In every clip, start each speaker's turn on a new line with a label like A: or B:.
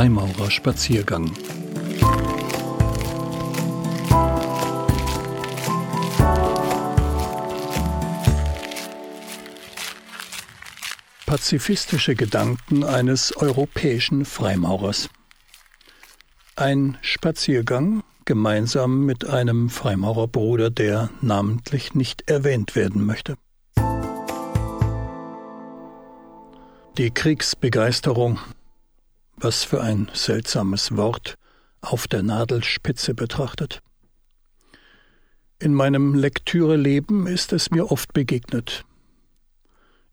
A: Freimaurerspaziergang. Pazifistische Gedanken eines europäischen Freimaurers. Ein Spaziergang gemeinsam mit einem Freimaurerbruder, der namentlich nicht erwähnt werden möchte. Die Kriegsbegeisterung, was für ein seltsames Wort, auf der Nadelspitze betrachtet. In meinem Lektüreleben ist es mir oft begegnet.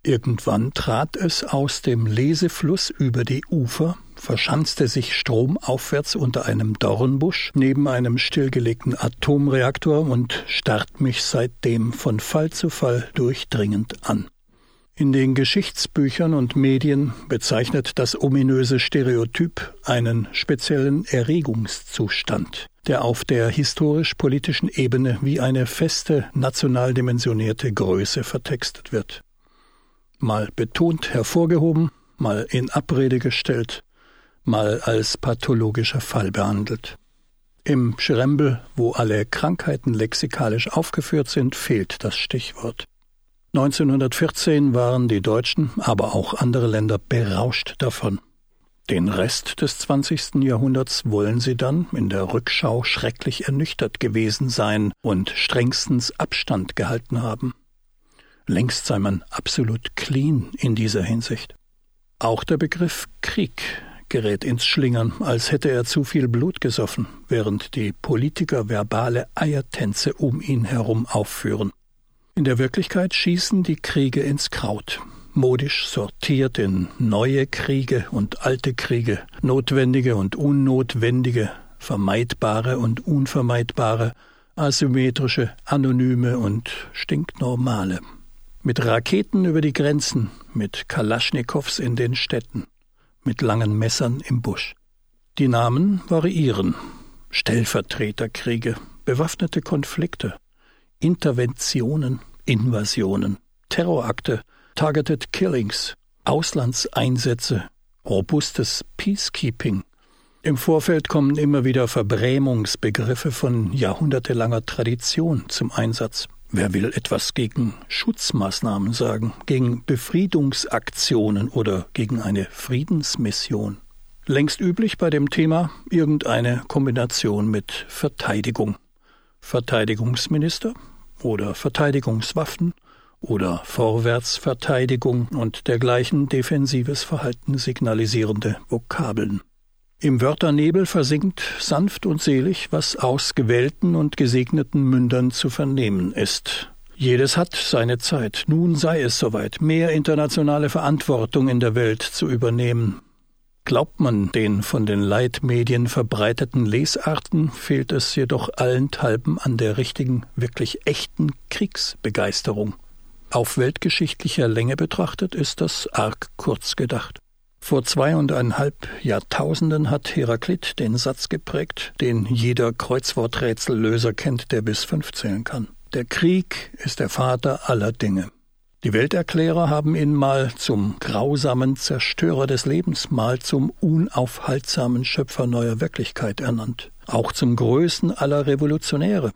A: Irgendwann trat es aus dem Lesefluss über die Ufer, verschanzte sich stromaufwärts unter einem Dornbusch neben einem stillgelegten Atomreaktor und starrt mich seitdem von Fall zu Fall durchdringend an. In den Geschichtsbüchern und Medien bezeichnet das ominöse Stereotyp einen speziellen Erregungszustand, der auf der historisch-politischen Ebene wie eine feste national dimensionierte Größe vertextet wird. Mal betont hervorgehoben, mal in Abrede gestellt, mal als pathologischer Fall behandelt. Im Schrembel, wo alle Krankheiten lexikalisch aufgeführt sind, fehlt das Stichwort. 1914 waren die Deutschen, aber auch andere Länder berauscht davon. Den Rest des 20. Jahrhunderts wollen sie dann in der Rückschau schrecklich ernüchtert gewesen sein und strengstens Abstand gehalten haben. Längst sei man absolut clean in dieser Hinsicht. Auch der Begriff Krieg gerät ins Schlingern, als hätte er zu viel Blut gesoffen, während die Politiker verbale Eiertänze um ihn herum aufführen. In der Wirklichkeit schießen die Kriege ins Kraut, modisch sortiert in neue Kriege und alte Kriege, notwendige und unnotwendige, vermeidbare und unvermeidbare, asymmetrische, anonyme und stinknormale. Mit Raketen über die Grenzen, mit Kalaschnikows in den Städten, mit langen Messern im Busch. Die Namen variieren. Stellvertreterkriege, bewaffnete Konflikte, Interventionen, Invasionen, Terrorakte, Targeted Killings, Auslandseinsätze, robustes Peacekeeping. Im Vorfeld kommen immer wieder Verbrämungsbegriffe von jahrhundertelanger Tradition zum Einsatz. Wer will etwas gegen Schutzmaßnahmen sagen, gegen Befriedungsaktionen oder gegen eine Friedensmission? Längst üblich bei dem Thema irgendeine Kombination mit Verteidigung. Verteidigungsminister oder Verteidigungswaffen oder Vorwärtsverteidigung und dergleichen defensives Verhalten signalisierende Vokabeln. Im Wörternebel versinkt sanft und selig, was aus gewählten und gesegneten Mündern zu vernehmen ist. Jedes hat seine Zeit. Nun sei es soweit, mehr internationale Verantwortung in der Welt zu übernehmen, Glaubt man den von den Leitmedien verbreiteten Lesarten, fehlt es jedoch allenthalben an der richtigen, wirklich echten Kriegsbegeisterung. Auf weltgeschichtlicher Länge betrachtet ist das arg kurz gedacht. Vor zweieinhalb Jahrtausenden hat Heraklit den Satz geprägt, den jeder Kreuzworträtsellöser kennt, der bis fünf zählen kann. Der Krieg ist der Vater aller Dinge. Die Welterklärer haben ihn mal zum grausamen Zerstörer des Lebens, mal zum unaufhaltsamen Schöpfer neuer Wirklichkeit ernannt, auch zum größten aller Revolutionäre.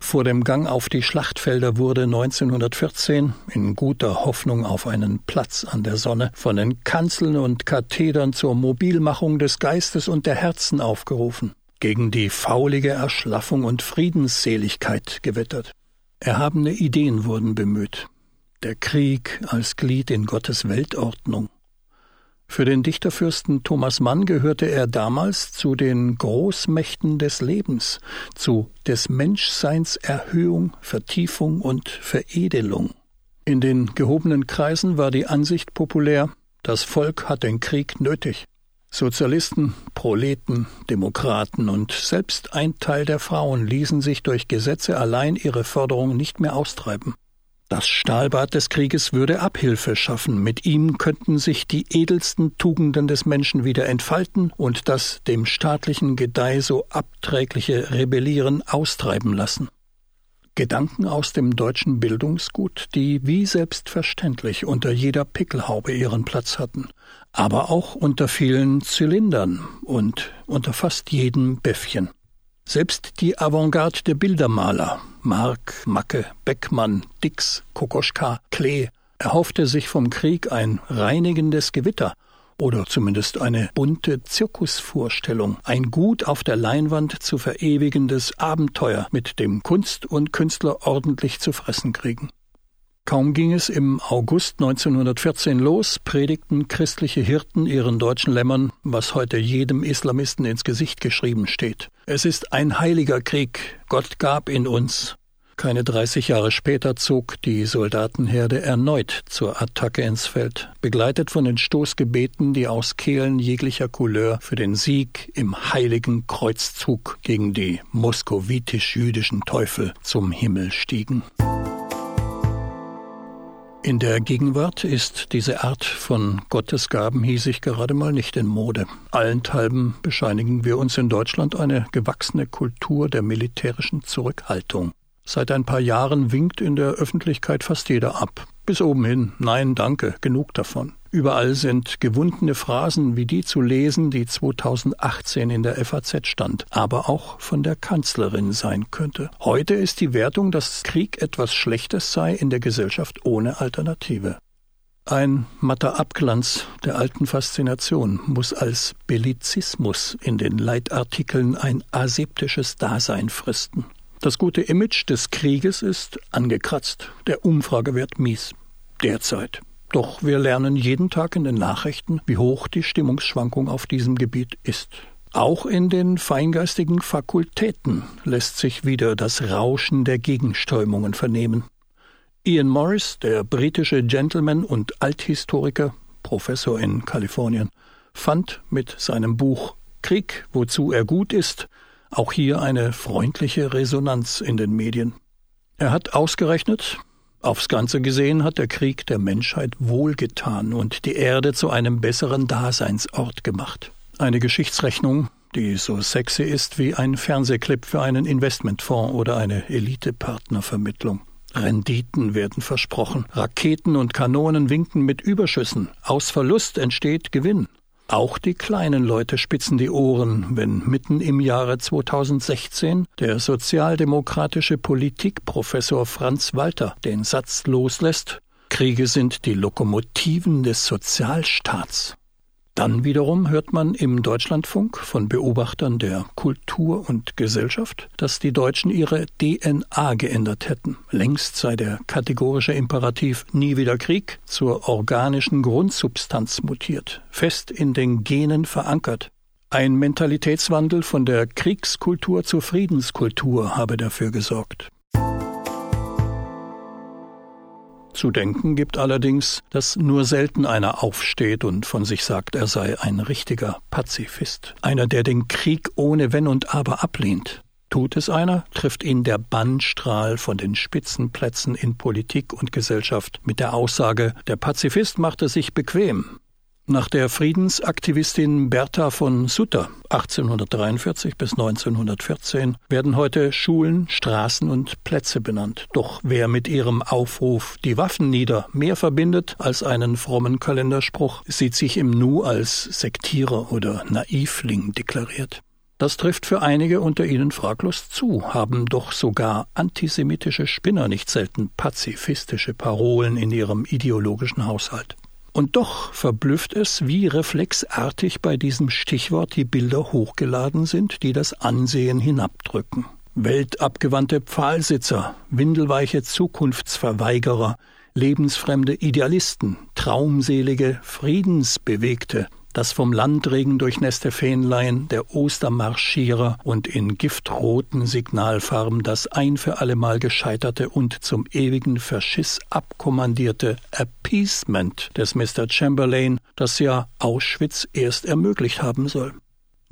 A: Vor dem Gang auf die Schlachtfelder wurde 1914, in guter Hoffnung auf einen Platz an der Sonne, von den Kanzeln und Kathedern zur Mobilmachung des Geistes und der Herzen aufgerufen, gegen die faulige Erschlaffung und Friedensseligkeit gewettert. Erhabene Ideen wurden bemüht, der Krieg als Glied in Gottes Weltordnung. Für den Dichterfürsten Thomas Mann gehörte er damals zu den Großmächten des Lebens, zu des Menschseins Erhöhung, Vertiefung und Veredelung. In den gehobenen Kreisen war die Ansicht populär, das Volk hat den Krieg nötig. Sozialisten, Proleten, Demokraten und selbst ein Teil der Frauen ließen sich durch Gesetze allein ihre Forderung nicht mehr austreiben. Das Stahlbad des Krieges würde Abhilfe schaffen, mit ihm könnten sich die edelsten Tugenden des Menschen wieder entfalten und das dem staatlichen Gedeih so abträgliche Rebellieren austreiben lassen. Gedanken aus dem deutschen Bildungsgut, die wie selbstverständlich unter jeder Pickelhaube ihren Platz hatten, aber auch unter vielen Zylindern und unter fast jedem Bäffchen. Selbst die Avantgarde der Bildermaler, Mark, Macke, Beckmann, Dix, Kokoschka, Klee, erhoffte sich vom Krieg ein reinigendes Gewitter oder zumindest eine bunte Zirkusvorstellung, ein gut auf der Leinwand zu verewigendes Abenteuer, mit dem Kunst und Künstler ordentlich zu fressen kriegen. Kaum ging es im August 1914 los, predigten christliche Hirten ihren deutschen Lämmern, was heute jedem Islamisten ins Gesicht geschrieben steht. Es ist ein heiliger Krieg, Gott gab ihn uns, keine 30 Jahre später zog die Soldatenherde erneut zur Attacke ins Feld, begleitet von den Stoßgebeten, die aus Kehlen jeglicher Couleur für den Sieg im heiligen Kreuzzug gegen die moskowitisch-jüdischen Teufel zum Himmel stiegen. In der Gegenwart ist diese Art von Gottesgaben hiesig gerade mal nicht in Mode. Allenthalben bescheinigen wir uns in Deutschland eine gewachsene Kultur der militärischen Zurückhaltung. Seit ein paar Jahren winkt in der Öffentlichkeit fast jeder ab. Bis oben hin, nein, danke, genug davon. Überall sind gewundene Phrasen wie die zu lesen, die 2018 in der FAZ stand, aber auch von der Kanzlerin sein könnte. Heute ist die Wertung, dass Krieg etwas Schlechtes sei in der Gesellschaft ohne Alternative. Ein matter Abglanz der alten Faszination muss als Bellizismus in den Leitartikeln ein aseptisches Dasein fristen. Das gute Image des Krieges ist angekratzt, der Umfragewert mies. Derzeit. Doch wir lernen jeden Tag in den Nachrichten, wie hoch die Stimmungsschwankung auf diesem Gebiet ist. Auch in den feingeistigen Fakultäten lässt sich wieder das Rauschen der Gegenströmungen vernehmen. Ian Morris, der britische Gentleman und Althistoriker, Professor in Kalifornien, fand mit seinem Buch Krieg, wozu er gut ist, auch hier eine freundliche Resonanz in den Medien. Er hat ausgerechnet, aufs Ganze gesehen hat der Krieg der Menschheit wohlgetan und die Erde zu einem besseren Daseinsort gemacht. Eine Geschichtsrechnung, die so sexy ist wie ein Fernsehclip für einen Investmentfonds oder eine Elitepartnervermittlung. Renditen werden versprochen, Raketen und Kanonen winken mit Überschüssen, aus Verlust entsteht Gewinn. Auch die kleinen Leute spitzen die Ohren, wenn mitten im Jahre 2016 der sozialdemokratische Politikprofessor Franz Walter den Satz loslässt Kriege sind die Lokomotiven des Sozialstaats. Dann wiederum hört man im Deutschlandfunk von Beobachtern der Kultur und Gesellschaft, dass die Deutschen ihre DNA geändert hätten. Längst sei der kategorische Imperativ nie wieder Krieg zur organischen Grundsubstanz mutiert, fest in den Genen verankert. Ein Mentalitätswandel von der Kriegskultur zur Friedenskultur habe dafür gesorgt. Zu denken gibt allerdings, dass nur selten einer aufsteht und von sich sagt, er sei ein richtiger Pazifist, einer, der den Krieg ohne Wenn und Aber ablehnt. Tut es einer, trifft ihn der Bannstrahl von den Spitzenplätzen in Politik und Gesellschaft mit der Aussage, der Pazifist machte sich bequem. Nach der Friedensaktivistin Bertha von Sutter 1843 bis 1914 werden heute Schulen, Straßen und Plätze benannt. Doch wer mit ihrem Aufruf die Waffen nieder mehr verbindet als einen frommen Kalenderspruch, sieht sich im Nu als Sektierer oder Naivling deklariert. Das trifft für einige unter ihnen fraglos zu, haben doch sogar antisemitische Spinner nicht selten pazifistische Parolen in ihrem ideologischen Haushalt. Und doch verblüfft es, wie reflexartig bei diesem Stichwort die Bilder hochgeladen sind, die das Ansehen hinabdrücken. Weltabgewandte Pfahlsitzer, windelweiche Zukunftsverweigerer, lebensfremde Idealisten, traumselige Friedensbewegte, das vom Landregen durchnässte Fähnlein der Ostermarschierer und in giftroten Signalfarben das ein für allemal gescheiterte und zum ewigen Verschiss abkommandierte Appeasement des Mr. Chamberlain, das ja Auschwitz erst ermöglicht haben soll.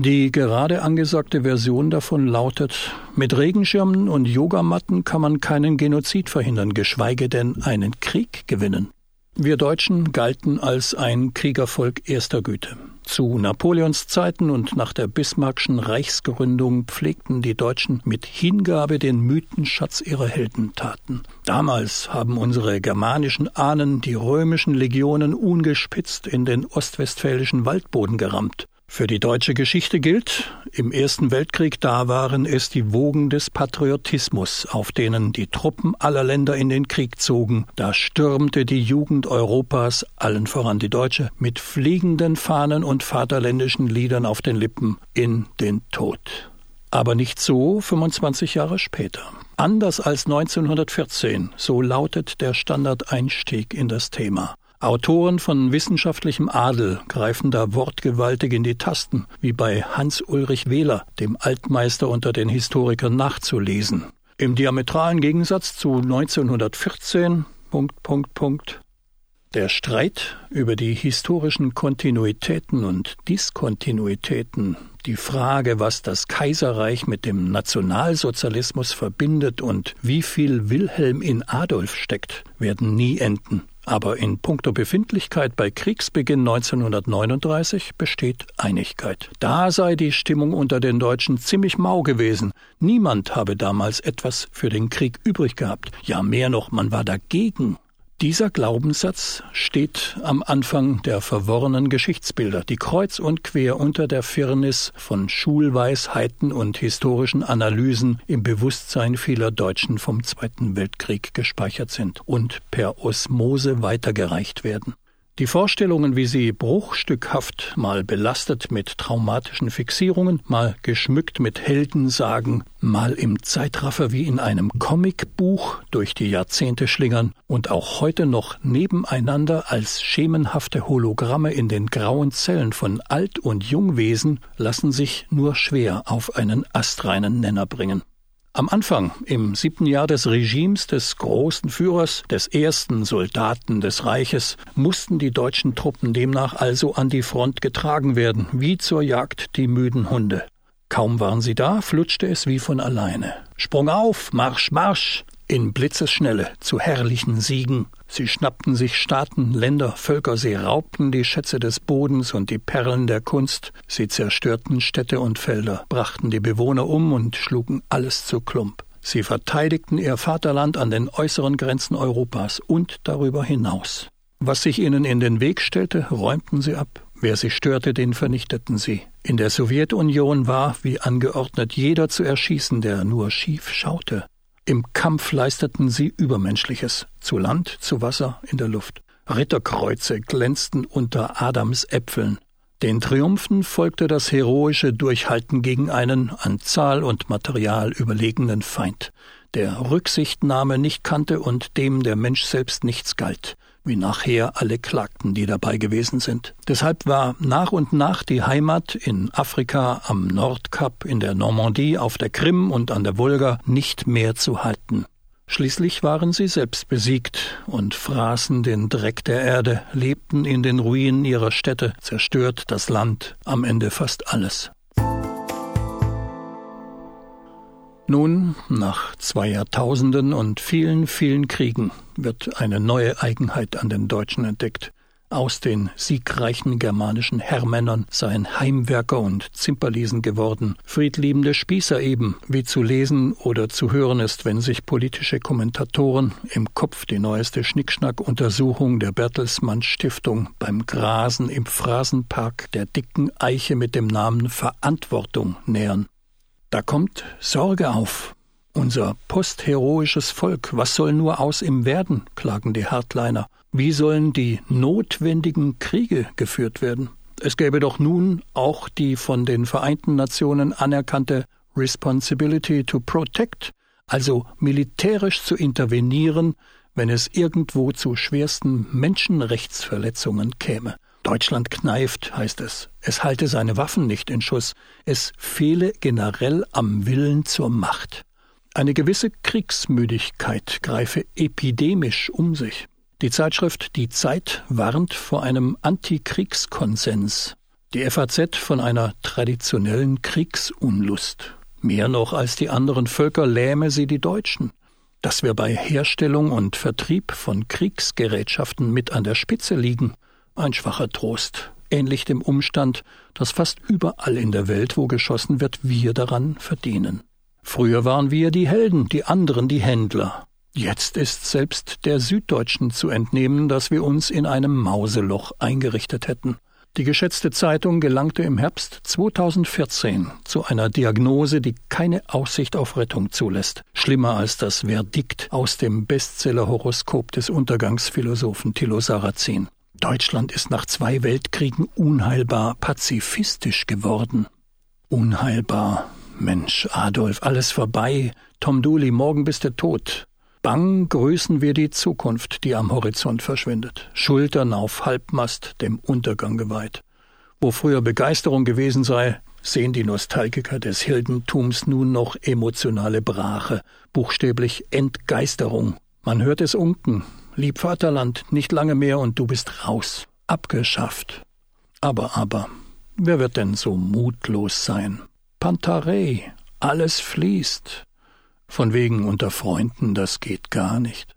A: Die gerade angesagte Version davon lautet, mit Regenschirmen und Yogamatten kann man keinen Genozid verhindern, geschweige denn einen Krieg gewinnen. Wir Deutschen galten als ein Kriegervolk erster Güte. Zu Napoleons Zeiten und nach der Bismarckschen Reichsgründung pflegten die Deutschen mit Hingabe den Mythenschatz ihrer Heldentaten. Damals haben unsere germanischen Ahnen die römischen Legionen ungespitzt in den ostwestfälischen Waldboden gerammt. Für die deutsche Geschichte gilt, im Ersten Weltkrieg da waren es die Wogen des Patriotismus, auf denen die Truppen aller Länder in den Krieg zogen. Da stürmte die Jugend Europas, allen voran die Deutsche, mit fliegenden Fahnen und vaterländischen Liedern auf den Lippen in den Tod. Aber nicht so 25 Jahre später. Anders als 1914, so lautet der Standardeinstieg in das Thema. Autoren von wissenschaftlichem Adel greifen da wortgewaltig in die Tasten, wie bei Hans Ulrich Wähler, dem Altmeister unter den Historikern nachzulesen. Im diametralen Gegensatz zu 1914 Punkt, Punkt, Punkt. Der Streit über die historischen Kontinuitäten und Diskontinuitäten, die Frage, was das Kaiserreich mit dem Nationalsozialismus verbindet und wie viel Wilhelm in Adolf steckt, werden nie enden. Aber in puncto Befindlichkeit bei Kriegsbeginn 1939 besteht Einigkeit. Da sei die Stimmung unter den Deutschen ziemlich mau gewesen. Niemand habe damals etwas für den Krieg übrig gehabt. Ja, mehr noch, man war dagegen. Dieser Glaubenssatz steht am Anfang der verworrenen Geschichtsbilder, die kreuz und quer unter der Firnis von Schulweisheiten und historischen Analysen im Bewusstsein vieler Deutschen vom Zweiten Weltkrieg gespeichert sind und per Osmose weitergereicht werden. Die Vorstellungen, wie sie bruchstückhaft, mal belastet mit traumatischen Fixierungen, mal geschmückt mit Heldensagen, mal im Zeitraffer wie in einem Comicbuch durch die Jahrzehnte schlingern und auch heute noch nebeneinander als schemenhafte Hologramme in den grauen Zellen von Alt- und Jungwesen, lassen sich nur schwer auf einen astreinen Nenner bringen. Am Anfang, im siebten Jahr des Regimes des großen Führers, des ersten Soldaten des Reiches, mussten die deutschen Truppen demnach also an die Front getragen werden, wie zur Jagd die müden Hunde. Kaum waren sie da, flutschte es wie von alleine. Sprung auf, Marsch, Marsch! In Blitzesschnelle zu herrlichen Siegen. Sie schnappten sich Staaten, Länder, Völker, sie raubten die Schätze des Bodens und die Perlen der Kunst, sie zerstörten Städte und Felder, brachten die Bewohner um und schlugen alles zu Klump. Sie verteidigten ihr Vaterland an den äußeren Grenzen Europas und darüber hinaus. Was sich ihnen in den Weg stellte, räumten sie ab. Wer sie störte, den vernichteten sie. In der Sowjetunion war, wie angeordnet, jeder zu erschießen, der nur schief schaute. Im Kampf leisteten sie Übermenschliches, zu Land, zu Wasser, in der Luft. Ritterkreuze glänzten unter Adams Äpfeln. Den Triumphen folgte das heroische Durchhalten gegen einen an Zahl und Material überlegenen Feind, der Rücksichtnahme nicht kannte und dem der Mensch selbst nichts galt wie nachher alle klagten, die dabei gewesen sind. Deshalb war nach und nach die Heimat in Afrika, am Nordkap, in der Normandie, auf der Krim und an der Wolga nicht mehr zu halten. Schließlich waren sie selbst besiegt und fraßen den Dreck der Erde, lebten in den Ruinen ihrer Städte, zerstört das Land, am Ende fast alles. Nun, nach zwei Jahrtausenden und vielen, vielen Kriegen, wird eine neue Eigenheit an den Deutschen entdeckt. Aus den siegreichen germanischen Herrmännern seien Heimwerker und Zimperliesen geworden, friedliebende Spießer eben, wie zu lesen oder zu hören ist, wenn sich politische Kommentatoren im Kopf die neueste Schnickschnack-Untersuchung der Bertelsmann Stiftung beim Grasen im Phrasenpark der dicken Eiche mit dem Namen Verantwortung nähern. Da kommt Sorge auf. Unser postheroisches Volk, was soll nur aus ihm werden, klagen die Hardliner. Wie sollen die notwendigen Kriege geführt werden? Es gäbe doch nun auch die von den Vereinten Nationen anerkannte Responsibility to Protect, also militärisch zu intervenieren, wenn es irgendwo zu schwersten Menschenrechtsverletzungen käme. Deutschland kneift, heißt es. Es halte seine Waffen nicht in Schuss. Es fehle generell am Willen zur Macht. Eine gewisse Kriegsmüdigkeit greife epidemisch um sich. Die Zeitschrift Die Zeit warnt vor einem Antikriegskonsens. Die FAZ von einer traditionellen Kriegsunlust. Mehr noch als die anderen Völker lähme sie die Deutschen. Dass wir bei Herstellung und Vertrieb von Kriegsgerätschaften mit an der Spitze liegen, ein schwacher Trost. ähnlich dem Umstand, dass fast überall in der Welt, wo geschossen wird, wir daran verdienen. Früher waren wir die Helden, die anderen die Händler. Jetzt ist selbst der Süddeutschen zu entnehmen, dass wir uns in einem Mauseloch eingerichtet hätten. Die geschätzte Zeitung gelangte im Herbst 2014 zu einer Diagnose, die keine Aussicht auf Rettung zulässt. Schlimmer als das Verdikt aus dem Bestseller-Horoskop des Untergangsphilosophen Thilo Sarrazin. Deutschland ist nach zwei Weltkriegen unheilbar pazifistisch geworden. Unheilbar. Mensch, Adolf, alles vorbei. Tom Dooley, morgen bist du tot. Bang grüßen wir die Zukunft, die am Horizont verschwindet, Schultern auf Halbmast dem Untergang geweiht. Wo früher Begeisterung gewesen sei, sehen die Nostalgiker des Heldentums nun noch emotionale Brache, buchstäblich Entgeisterung. Man hört es unken, lieb Vaterland, nicht lange mehr und du bist raus, abgeschafft. Aber, aber, wer wird denn so mutlos sein? Pantarei, alles fließt, von wegen unter Freunden, das geht gar nicht.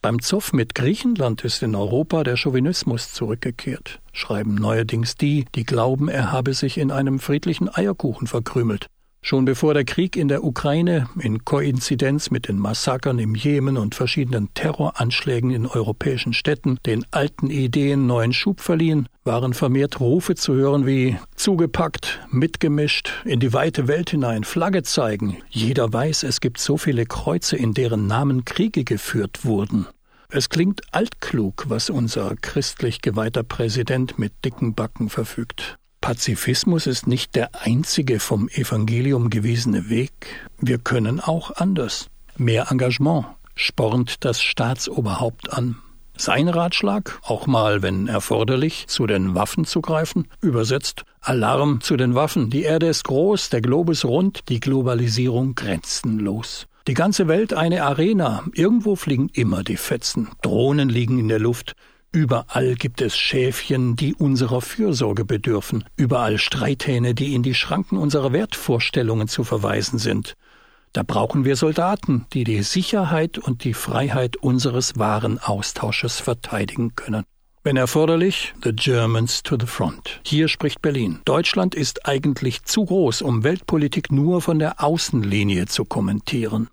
A: Beim Zoff mit Griechenland ist in Europa der Chauvinismus zurückgekehrt, schreiben neuerdings die, die glauben, er habe sich in einem friedlichen Eierkuchen verkrümelt. Schon bevor der Krieg in der Ukraine in Koinzidenz mit den Massakern im Jemen und verschiedenen Terroranschlägen in europäischen Städten den alten Ideen neuen Schub verliehen, waren vermehrt Rufe zu hören wie zugepackt, mitgemischt, in die weite Welt hinein, Flagge zeigen. Jeder weiß, es gibt so viele Kreuze, in deren Namen Kriege geführt wurden. Es klingt altklug, was unser christlich geweihter Präsident mit dicken Backen verfügt. Pazifismus ist nicht der einzige vom Evangelium gewiesene Weg. Wir können auch anders. Mehr Engagement spornt das Staatsoberhaupt an. Sein Ratschlag, auch mal, wenn erforderlich, zu den Waffen zu greifen, übersetzt Alarm zu den Waffen. Die Erde ist groß, der Globus rund, die Globalisierung grenzenlos. Die ganze Welt eine Arena. Irgendwo fliegen immer die Fetzen. Drohnen liegen in der Luft. Überall gibt es Schäfchen, die unserer Fürsorge bedürfen, überall Streithähne, die in die Schranken unserer Wertvorstellungen zu verweisen sind. Da brauchen wir Soldaten, die die Sicherheit und die Freiheit unseres Warenaustausches verteidigen können. Wenn erforderlich, the Germans to the front. Hier spricht Berlin. Deutschland ist eigentlich zu groß, um Weltpolitik nur von der Außenlinie zu kommentieren.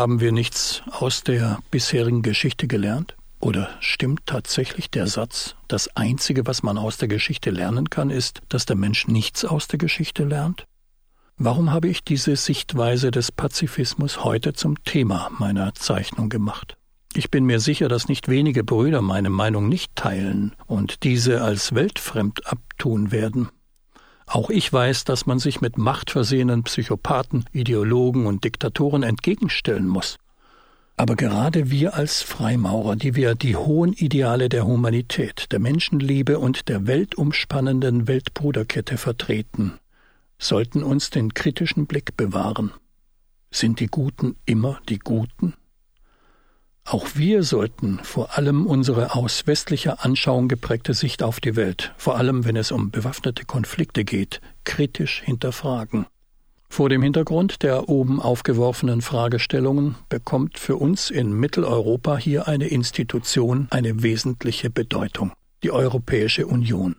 A: Haben wir nichts aus der bisherigen Geschichte gelernt? Oder stimmt tatsächlich der Satz, das Einzige, was man aus der Geschichte lernen kann, ist, dass der Mensch nichts aus der Geschichte lernt? Warum habe ich diese Sichtweise des Pazifismus heute zum Thema meiner Zeichnung gemacht? Ich bin mir sicher, dass nicht wenige Brüder meine Meinung nicht teilen und diese als weltfremd abtun werden. Auch ich weiß, dass man sich mit machtversehenen Psychopathen, Ideologen und Diktatoren entgegenstellen muss. Aber gerade wir als Freimaurer, die wir die hohen Ideale der Humanität, der Menschenliebe und der weltumspannenden Weltbruderkette vertreten, sollten uns den kritischen Blick bewahren. Sind die Guten immer die Guten? Auch wir sollten vor allem unsere aus westlicher Anschauung geprägte Sicht auf die Welt, vor allem wenn es um bewaffnete Konflikte geht, kritisch hinterfragen. Vor dem Hintergrund der oben aufgeworfenen Fragestellungen bekommt für uns in Mitteleuropa hier eine Institution eine wesentliche Bedeutung, die Europäische Union.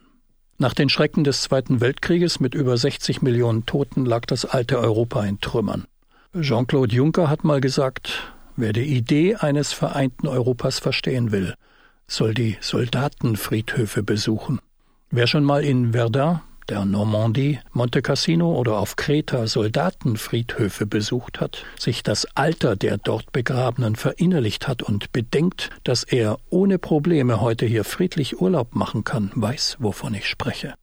A: Nach den Schrecken des Zweiten Weltkrieges mit über 60 Millionen Toten lag das alte Europa in Trümmern. Jean-Claude Juncker hat mal gesagt, Wer die Idee eines vereinten Europas verstehen will, soll die Soldatenfriedhöfe besuchen. Wer schon mal in Verdun, der Normandie, Monte Cassino oder auf Kreta Soldatenfriedhöfe besucht hat, sich das Alter der dort Begrabenen verinnerlicht hat und bedenkt, dass er ohne Probleme heute hier friedlich Urlaub machen kann, weiß, wovon ich spreche.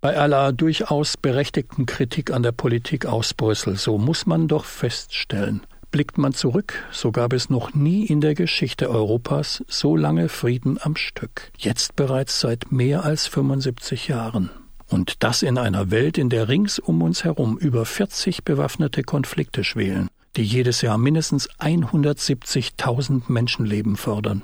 A: Bei aller durchaus berechtigten Kritik an der Politik aus Brüssel, so muss man doch feststellen, Blickt man zurück, so gab es noch nie in der Geschichte Europas so lange Frieden am Stück. Jetzt bereits seit mehr als 75 Jahren. Und das in einer Welt, in der rings um uns herum über 40 bewaffnete Konflikte schwelen, die jedes Jahr mindestens 170.000 Menschenleben fordern.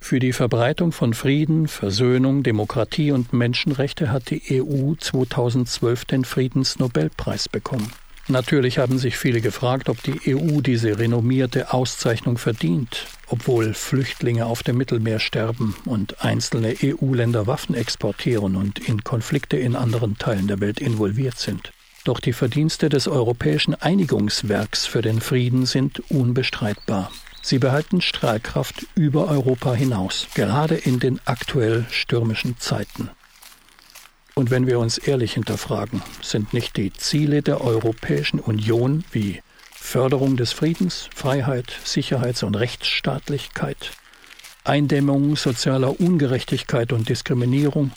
A: Für die Verbreitung von Frieden, Versöhnung, Demokratie und Menschenrechte hat die EU 2012 den Friedensnobelpreis bekommen. Natürlich haben sich viele gefragt, ob die EU diese renommierte Auszeichnung verdient, obwohl Flüchtlinge auf dem Mittelmeer sterben und einzelne EU-Länder Waffen exportieren und in Konflikte in anderen Teilen der Welt involviert sind. Doch die Verdienste des Europäischen Einigungswerks für den Frieden sind unbestreitbar. Sie behalten Strahlkraft über Europa hinaus, gerade in den aktuell stürmischen Zeiten. Und wenn wir uns ehrlich hinterfragen, sind nicht die Ziele der Europäischen Union wie Förderung des Friedens, Freiheit, Sicherheits- und Rechtsstaatlichkeit, Eindämmung sozialer Ungerechtigkeit und Diskriminierung,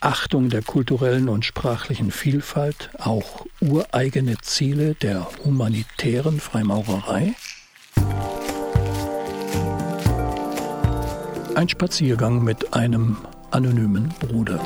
A: Achtung der kulturellen und sprachlichen Vielfalt, auch ureigene Ziele der humanitären Freimaurerei? Ein Spaziergang mit einem anonymen Bruder.